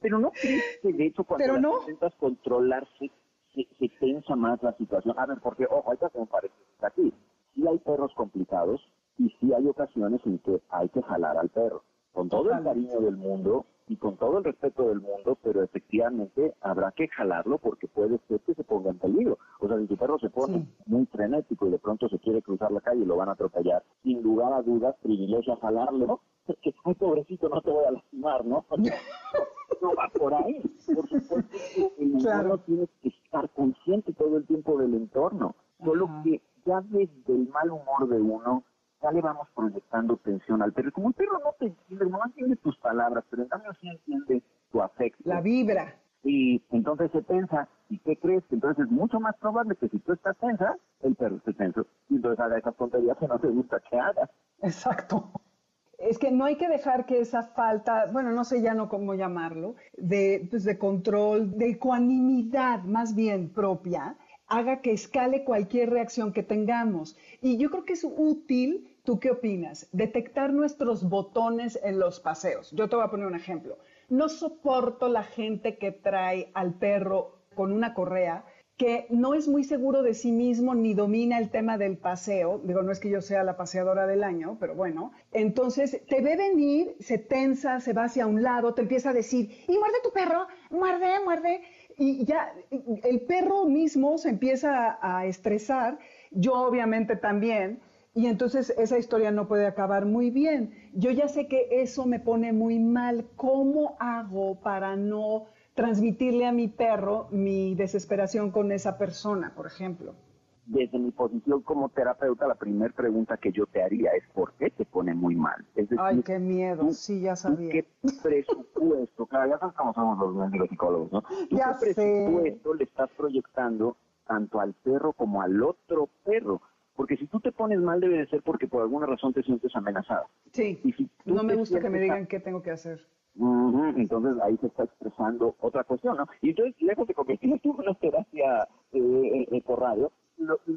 Pero no crees que de hecho cuando intentas controlarse se, se, tensa más la situación. A ver, porque, ojo, hay que me parece aquí. Sí hay perros complicados y sí hay ocasiones en que hay que jalar al perro con todo el cariño del mundo y con todo el respeto del mundo, pero efectivamente habrá que jalarlo porque puede ser que se ponga en peligro. O sea, si tu perro se pone muy frenético y de pronto se quiere cruzar la calle y lo van a atropellar, sin lugar a dudas, privilegia jalarlo, porque, ay, pobrecito, no te voy a lastimar, ¿no? no va por ahí. Por supuesto el humano tiene que estar consciente todo el tiempo del entorno. Solo que ya desde el mal humor de uno, ya le vamos proyectando tensión al perro. Como el perro no te entiende, no entiende tus palabras, pero en cambio sí entiende tu afecto. La vibra. Y entonces se tensa. ¿Y qué crees? Entonces es mucho más probable que si tú estás tensa, el perro esté tenso. Y entonces haga esas tonterías que no te gusta que haga. Exacto. Es que no hay que dejar que esa falta, bueno, no sé ya no cómo llamarlo, de, pues de control, de ecuanimidad más bien propia, haga que escale cualquier reacción que tengamos. Y yo creo que es útil ¿Tú qué opinas? Detectar nuestros botones en los paseos. Yo te voy a poner un ejemplo. No soporto la gente que trae al perro con una correa que no es muy seguro de sí mismo ni domina el tema del paseo. Digo, no es que yo sea la paseadora del año, pero bueno. Entonces, te ve venir, se tensa, se va hacia un lado, te empieza a decir, y muerde tu perro, muerde, muerde. Y ya el perro mismo se empieza a estresar, yo obviamente también. Y entonces esa historia no puede acabar muy bien. Yo ya sé que eso me pone muy mal. ¿Cómo hago para no transmitirle a mi perro mi desesperación con esa persona, por ejemplo? Desde mi posición como terapeuta, la primera pregunta que yo te haría es ¿por qué te pone muy mal? Es decir, Ay, qué miedo, sí, ya sabía. ¿Qué presupuesto? claro, ya sabes cómo somos los, psicólogos, ¿no? ya ¿Qué presupuesto le estás proyectando tanto al perro como al otro perro? Porque si tú te pones mal debe de ser porque por alguna razón te sientes amenazada. Sí, no me gusta que me digan qué tengo que hacer. entonces ahí se está expresando otra cuestión, ¿no? Y entonces, lejos de convertirse en una terapia eh, eh, por radio, lo, que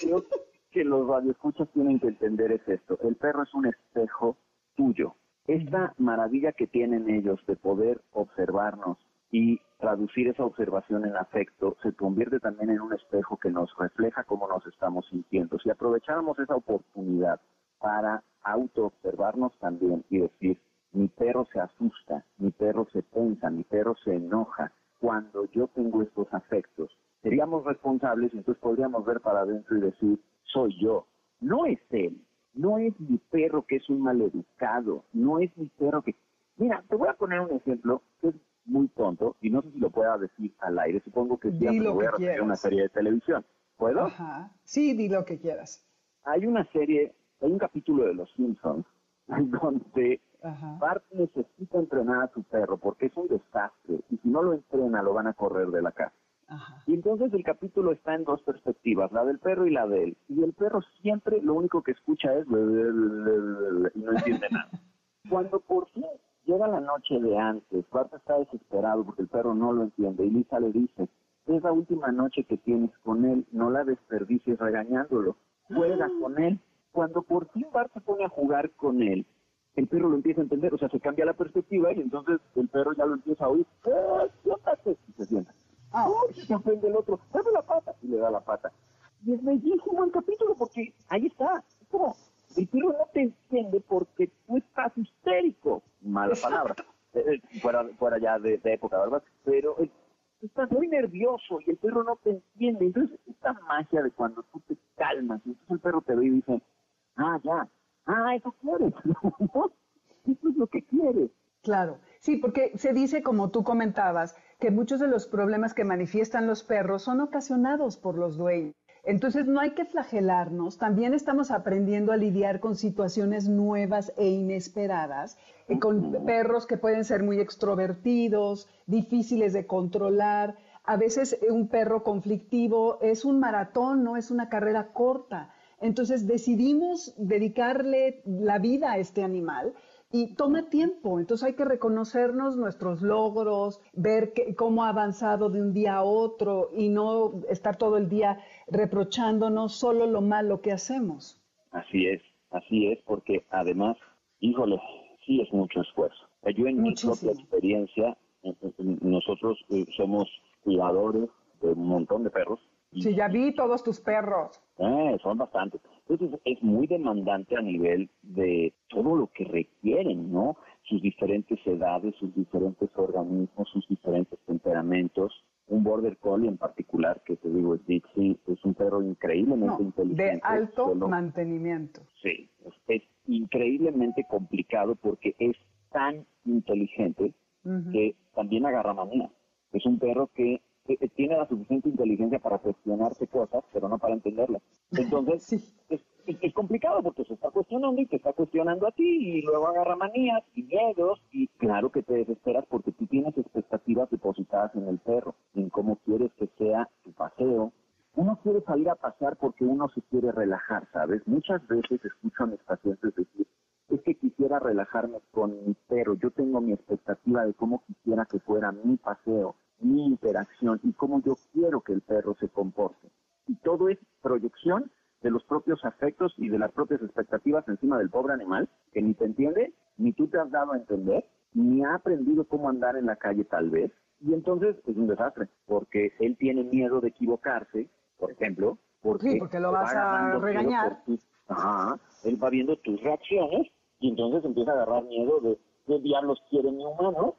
creo que los radioescuchas tienen que entender es esto. El perro es un espejo tuyo. Esta maravilla que tienen ellos de poder observarnos y traducir esa observación en afecto se convierte también en un espejo que nos refleja cómo nos estamos sintiendo. Si aprovecháramos esa oportunidad para auto-observarnos también y decir, mi perro se asusta, mi perro se tensa, mi perro se enoja, cuando yo tengo estos afectos, seríamos responsables y entonces podríamos ver para adentro y decir, soy yo, no es él, no es mi perro que es un maleducado, no es mi perro que... Mira, te voy a poner un ejemplo que es muy tonto y no sé si lo pueda decir al aire. Supongo que sí, lo voy a referir una serie de televisión. ¿Puedo? Ajá. Sí, di lo que quieras. Hay una serie, hay un capítulo de Los Simpsons [laughs] donde Bart necesita entrenar a su perro porque es un desastre y si no lo entrena lo van a correr de la casa. Ajá. Y entonces el capítulo está en dos perspectivas, la del perro y la de él. Y el perro siempre lo único que escucha es y no entiende nada. [laughs] Cuando por fin Llega la noche de antes, Bart está desesperado porque el perro no lo entiende y Lisa le dice, es la última noche que tienes con él, no la desperdicies regañándolo, juega ah. con él. Cuando por fin Bart se pone a jugar con él, el perro lo empieza a entender, o sea, se cambia la perspectiva y entonces el perro ya lo empieza a oír, ¡Ah, y se sienta. ¡Ah! se ofende el otro, dame la pata, y le da la pata. Y es bellísimo el capítulo porque ahí está, es como el perro no te entiende porque tú estás histérico. Mala palabra. Eh, eh, fuera, fuera ya de, época, ¿verdad? Pero eh, tú estás muy nervioso y el perro no te entiende. Entonces, esta magia de cuando tú te calmas, entonces el perro te ve y dice, ah, ya, ah, eso quieres. [laughs] eso es lo que quieres. Claro, sí, porque se dice, como tú comentabas, que muchos de los problemas que manifiestan los perros son ocasionados por los dueños. Entonces no hay que flagelarnos, también estamos aprendiendo a lidiar con situaciones nuevas e inesperadas, eh, con perros que pueden ser muy extrovertidos, difíciles de controlar. A veces eh, un perro conflictivo es un maratón, no es una carrera corta. Entonces decidimos dedicarle la vida a este animal y toma tiempo, entonces hay que reconocernos nuestros logros, ver cómo ha avanzado de un día a otro y no estar todo el día reprochándonos solo lo malo que hacemos. Así es, así es, porque además, híjole, sí es mucho esfuerzo. Yo en mi propia experiencia, nosotros eh, somos cuidadores de un montón de perros. Sí, ya vi todos tus perros. Eh, son bastantes. Entonces es muy demandante a nivel de todo lo que requieren, ¿no? Sus diferentes edades, sus diferentes organismos, sus diferentes temperamentos. Un border collie en particular, que te digo es Dixie, es un perro increíblemente inteligente. De alto mantenimiento. Sí, es, increíblemente complicado porque es tan inteligente que también agarra manía. Es un perro que eh, tiene la suficiente inteligencia para cuestionarse cosas, pero no para entenderlas. Entonces, [laughs] es, complicado porque se está cuestionando y te está cuestionando a ti y luego agarra manías y miedos y claro que te desesperas porque tú tienes expectativas depositadas en el perro, en cómo quieres que sea tu paseo. Uno quiere salir a pasear porque uno se quiere relajar, ¿sabes? Muchas veces escucho a mis pacientes decir, es que quisiera relajarme con mi perro, yo tengo mi expectativa de cómo quisiera que fuera mi paseo mi interacción y cómo yo quiero que el perro se comporte. Y todo es proyección de los propios afectos y de las propias expectativas encima del pobre animal, que ni te entiende, ni tú te has dado a entender, ni ha aprendido cómo andar en la calle tal vez. Y entonces es un desastre, porque él tiene miedo de equivocarse, por ejemplo, porque, sí, porque lo vas a regañar. ajá, él va viendo tus reacciones y entonces empieza a agarrar miedo de qué diablos quiere mi humano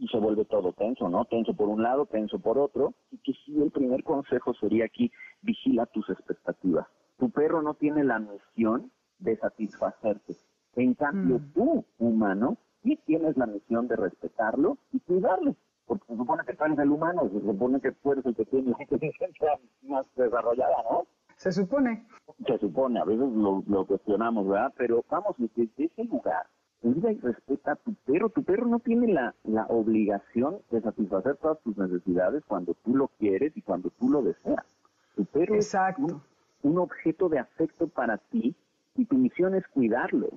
y se vuelve todo tenso, ¿no? Tenso por un lado, tenso por otro, y que sí, el primer consejo sería aquí, vigila tus expectativas. Tu perro no tiene la misión de satisfacerte. En cambio, mm. tú, humano, sí tienes la misión de respetarlo y cuidarlo. Porque se supone que tú eres el humano, se supone que tú eres el que tiene la inteligencia más desarrollada, ¿no? Se supone. Se supone, a veces lo, lo cuestionamos, ¿verdad? Pero vamos, desde ese lugar, cuida y respeta a tu perro. Tu perro no tiene la, la obligación de satisfacer todas tus necesidades cuando tú lo quieres y cuando tú lo deseas. Tu perro Exacto. es un, un objeto de afecto para ti y tu misión es cuidarlo.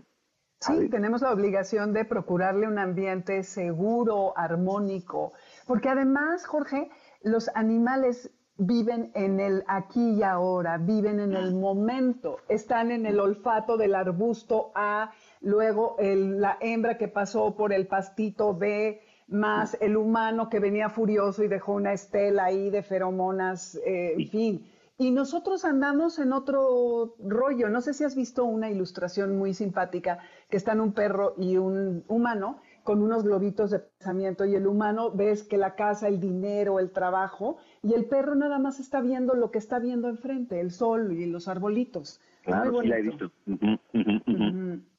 Sí, tenemos la obligación de procurarle un ambiente seguro, armónico, porque además, Jorge, los animales viven en el aquí y ahora, viven en el momento, están en el olfato del arbusto A, luego el- la hembra que pasó por el pastito B, más el humano que venía furioso y dejó una estela ahí de feromonas, eh, en fin. Y nosotros andamos en otro rollo. No sé si has visto una ilustración muy simpática que están un perro y un humano con unos globitos de pensamiento y el humano ves que la casa, el dinero, el trabajo y el perro nada más está viendo lo que está viendo enfrente, el sol y los arbolitos. Claro, sí la he visto.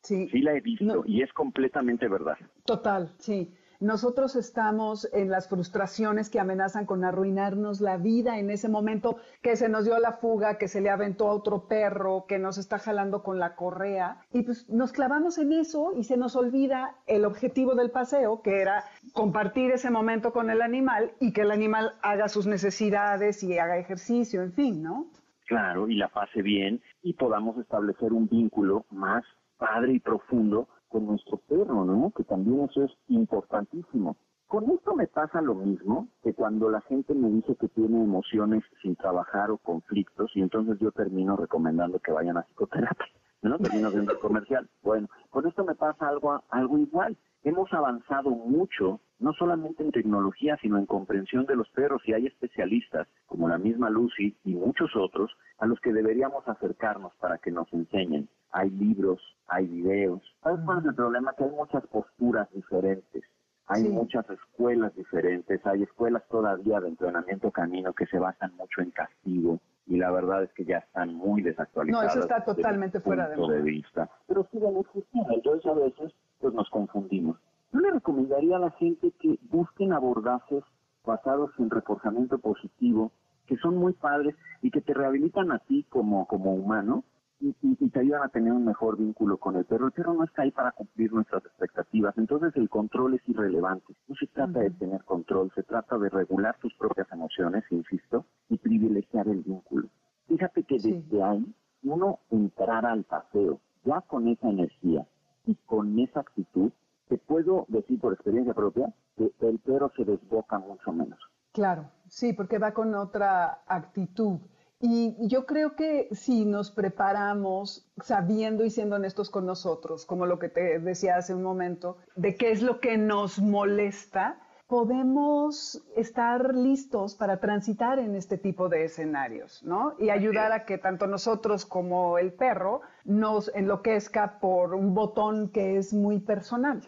Sí, Sí la he visto No. y es completamente verdad. Total, sí. Nosotros estamos en las frustraciones que amenazan con arruinarnos la vida en ese momento que se nos dio la fuga, que se le aventó a otro perro, que nos está jalando con la correa. Y pues nos clavamos en eso y se nos olvida el objetivo del paseo, que era compartir ese momento con el animal y que el animal haga sus necesidades y haga ejercicio, en fin, ¿no? Claro, y la pase bien y podamos establecer un vínculo más padre y profundo con nuestro perro, ¿no? Que también eso es importantísimo. Con esto me pasa lo mismo que cuando la gente me dice que tiene emociones sin trabajar o conflictos y entonces yo termino recomendando que vayan a psicoterapia, ¿no? Termino siendo comercial. Bueno, con esto me pasa algo, algo igual. Hemos avanzado mucho, no solamente en tecnología, sino en comprensión de los perros y hay especialistas como la misma Lucy y muchos otros a los que deberíamos acercarnos para que nos enseñen. Hay libros, hay videos. ¿Sabes cuál es el problema? Que hay muchas posturas diferentes. Hay Sí. muchas escuelas diferentes, hay escuelas todavía de entrenamiento canino que se basan mucho en castigo y la verdad es que ya están muy desactualizadas. No, eso está totalmente fuera de punto de vista. Pero siguen existiendo, entonces a veces pues nos confundimos. Yo le recomendaría a la gente que busquen abordajes basados en reforzamiento positivo, que son muy padres y que te rehabilitan a ti como, como humano y, te ayudan a tener un mejor vínculo con el perro. El perro no está ahí para cumplir nuestras expectativas, entonces el control es irrelevante. No se trata de tener control, se trata de regular tus propias emociones, insisto, y privilegiar el vínculo. Fíjate que Sí. desde ahí uno entrar al paseo ya con esa energía y con esa actitud, te puedo decir por experiencia propia que el perro se desboca mucho menos. Claro, sí, porque va con otra actitud. Y yo creo que si nos preparamos sabiendo y siendo honestos con nosotros, como lo que te decía hace un momento, de qué es lo que nos molesta, podemos estar listos para transitar en este tipo de escenarios, ¿no? Y ayudar a que tanto nosotros como el perro nos enloquezca por un botón que es muy personal.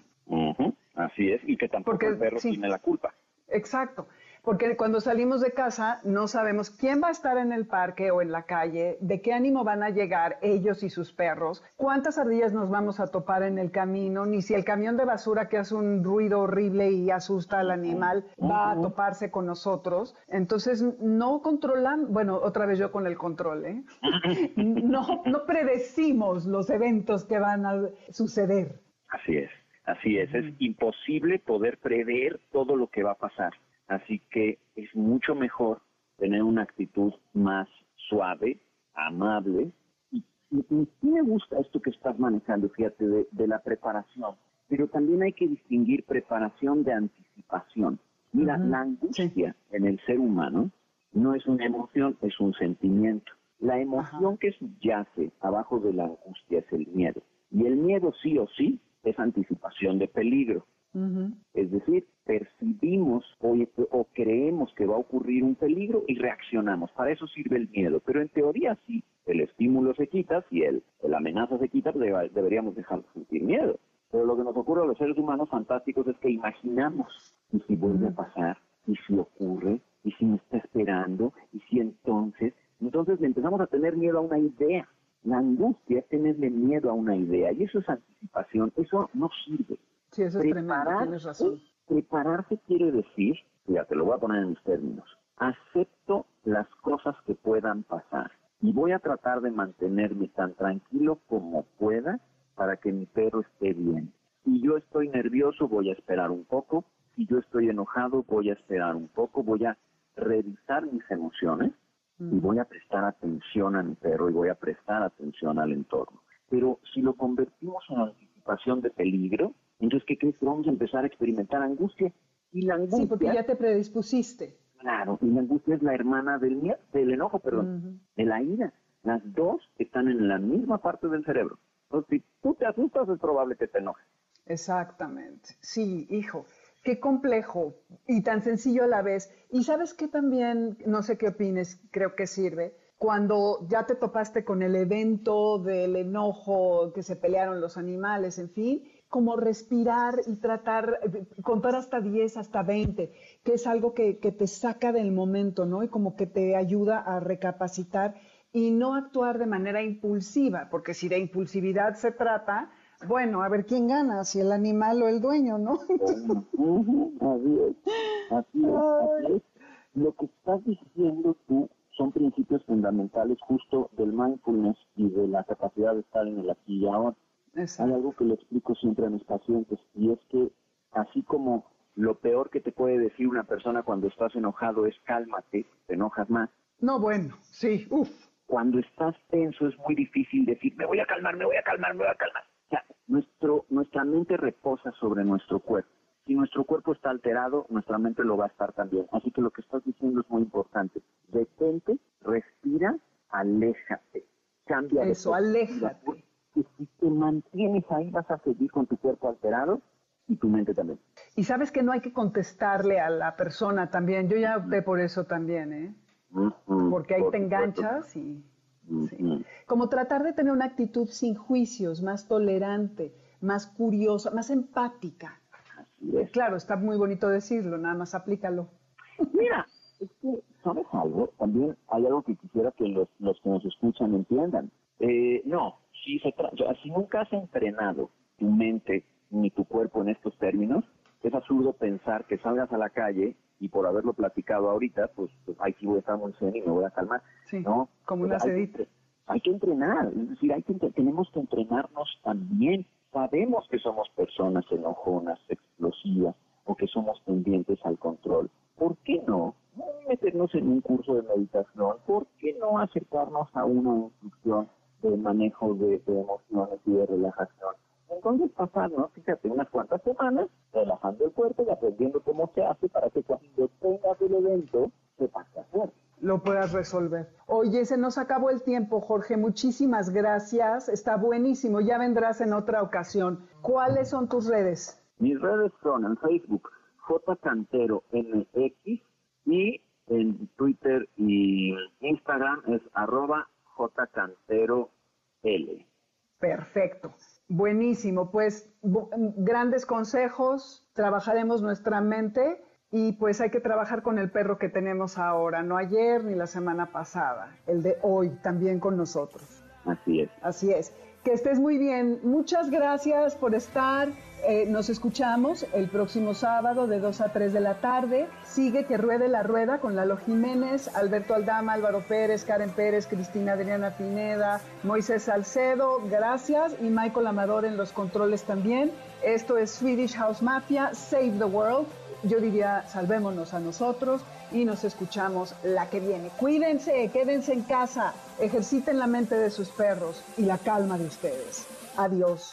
Así es, y que tampoco Porque, el perro sí. tiene la culpa. Exacto, porque cuando salimos de casa no sabemos quién va a estar en el parque o en la calle, de qué ánimo van a llegar ellos y sus perros, cuántas ardillas nos vamos a topar en el camino, ni si el camión de basura que hace un ruido horrible y asusta al animal va a toparse con nosotros. Entonces no controlan, bueno, otra vez yo con el control, ¿eh? [laughs] No, no predecimos los eventos que van a suceder. Así es, así es. Es imposible poder prever todo lo que va a pasar. Así que es mucho mejor tener una actitud más suave, amable. Y, y- y sí me gusta esto que estás manejando, fíjate, de, de la preparación. Pero también hay que distinguir preparación de anticipación. Mira, la angustia en el ser humano no es una emoción, es un sentimiento. La emoción que subyace abajo de la angustia es el miedo. Y el miedo sí o sí es anticipación de peligro. Es decir, percibimos o, o creemos que va a ocurrir un peligro y reaccionamos. Para eso sirve el miedo. Pero en teoría sí, el estímulo se quita, si el, la amenaza se quita, pues deberíamos dejar de sentir miedo. Pero lo que nos ocurre a los seres humanos fantásticos es que imaginamos, y si vuelve a pasar, y si ocurre, y si me está esperando, y si entonces, entonces le empezamos a tener miedo a una idea. La angustia es tenerle miedo a una idea, y eso es anticipación, eso no sirve. Sí, eso es tremendo, tienes razón. prepararse quiere decir, fíjate, lo voy a poner en mis términos, acepto las cosas que puedan pasar y voy a tratar de mantenerme tan tranquilo como pueda para que mi perro esté bien. Si yo estoy nervioso, voy a esperar un poco. Si yo estoy enojado, voy a esperar un poco. Voy a revisar mis emociones y voy a prestar atención a mi perro y voy a prestar atención al entorno. Pero si lo convertimos en anticipación de peligro, entonces, ¿qué crees que vamos a empezar a experimentar angustia? Y la angustia... Sí, porque ya te predispusiste. Claro, y la angustia es la hermana del miedo, del enojo, perdón, de la ira. Las dos están en la misma parte del cerebro. Entonces, si tú te asustas, es probable que te enojes. Exactamente. Sí, hijo. Qué complejo y tan sencillo a la vez. Y sabes que también, no sé qué opines, creo que sirve, cuando ya te topaste con el evento del enojo, que se pelearon los animales, en fin, como respirar y tratar, contar hasta 10, hasta 20, que es algo que, te saca del momento, ¿no? Y como que te ayuda a recapacitar y no actuar de manera impulsiva, porque si de impulsividad se trata, bueno, a ver quién gana, si el animal o el dueño, ¿no? así es, así es, Lo que estás diciendo tú son principios fundamentales justo del mindfulness y de la capacidad de estar en el aquí y ahora. Hay algo que le explico siempre a mis pacientes y es que así como lo peor que te puede decir una persona cuando estás enojado es cálmate, te enojas más. No, bueno, sí, uff. Cuando estás tenso es muy difícil decir, me voy a calmar, me voy a calmar, me voy a calmar. O sea, nuestro, nuestra mente reposa sobre nuestro cuerpo. Si nuestro cuerpo está alterado, nuestra mente lo va a estar también. Así que lo que estás diciendo es muy importante. Detente, respira, aléjate. Cambia Eso, de aléjate. si te mantienes ahí, vas a seguir con tu cuerpo alterado y tu mente también. Y sabes que no hay que contestarle a la persona también. Yo ya opté por eso también, ¿eh? Porque ahí te enganchas y... Como tratar de tener una actitud sin juicios, más tolerante, más curiosa, más empática. Claro, está muy bonito decirlo, nada más aplícalo. Mira, es que, ¿sabes algo? También hay algo que quisiera que los, los que nos escuchan entiendan. Eh, no, si, se si nunca has entrenado tu mente ni tu cuerpo en estos términos, es absurdo pensar que salgas a la calle y por haberlo platicado ahorita, pues, pues ahí sí voy a estar muy zen y me voy a calmar. Sí, ¿no? como una sedita. Hay, que entrenar, es decir, hay que, tenemos que entrenarnos también. Sabemos que somos personas enojonas, explosivas, o que somos pendientes al control. ¿Por qué no? meternos en un curso de meditación? ¿Por qué no acercarnos a una instrucción de manejo de emociones y de relajación? Entonces pasarnos, fíjate, unas cuantas semanas relajando el cuerpo y aprendiendo cómo se hace para que cuando tengas el evento sepas qué hacer. Lo puedas resolver. Oye, se nos acabó el tiempo, Jorge. Muchísimas gracias. Está buenísimo. Ya vendrás en otra ocasión. ¿Cuáles son tus redes? Mis redes son en Facebook Cantero MX y en Twitter y Instagram es arroba jcanterol. Perfecto. Buenísimo, pues grandes consejos, trabajaremos nuestra mente y pues hay que trabajar con el perro que tenemos ahora, no ayer ni la semana pasada, el de hoy también con nosotros. Así es. Así es. Que estés muy bien. Muchas gracias por estar. Eh, nos escuchamos el próximo sábado de 2 a 3 de la tarde. Sigue que ruede la rueda con Lalo Jiménez, Alberto Aldama, Álvaro Pérez, Karen Pérez, Cristina Adriana Pineda, Moisés Salcedo, gracias, y Michael Amador en los controles también. Esto es Swedish House Mafia, Save the World. Yo diría, salvémonos a nosotros y nos escuchamos la que viene. Cuídense, quédense en casa, ejerciten la mente de sus perros y la calma de ustedes. Adiós.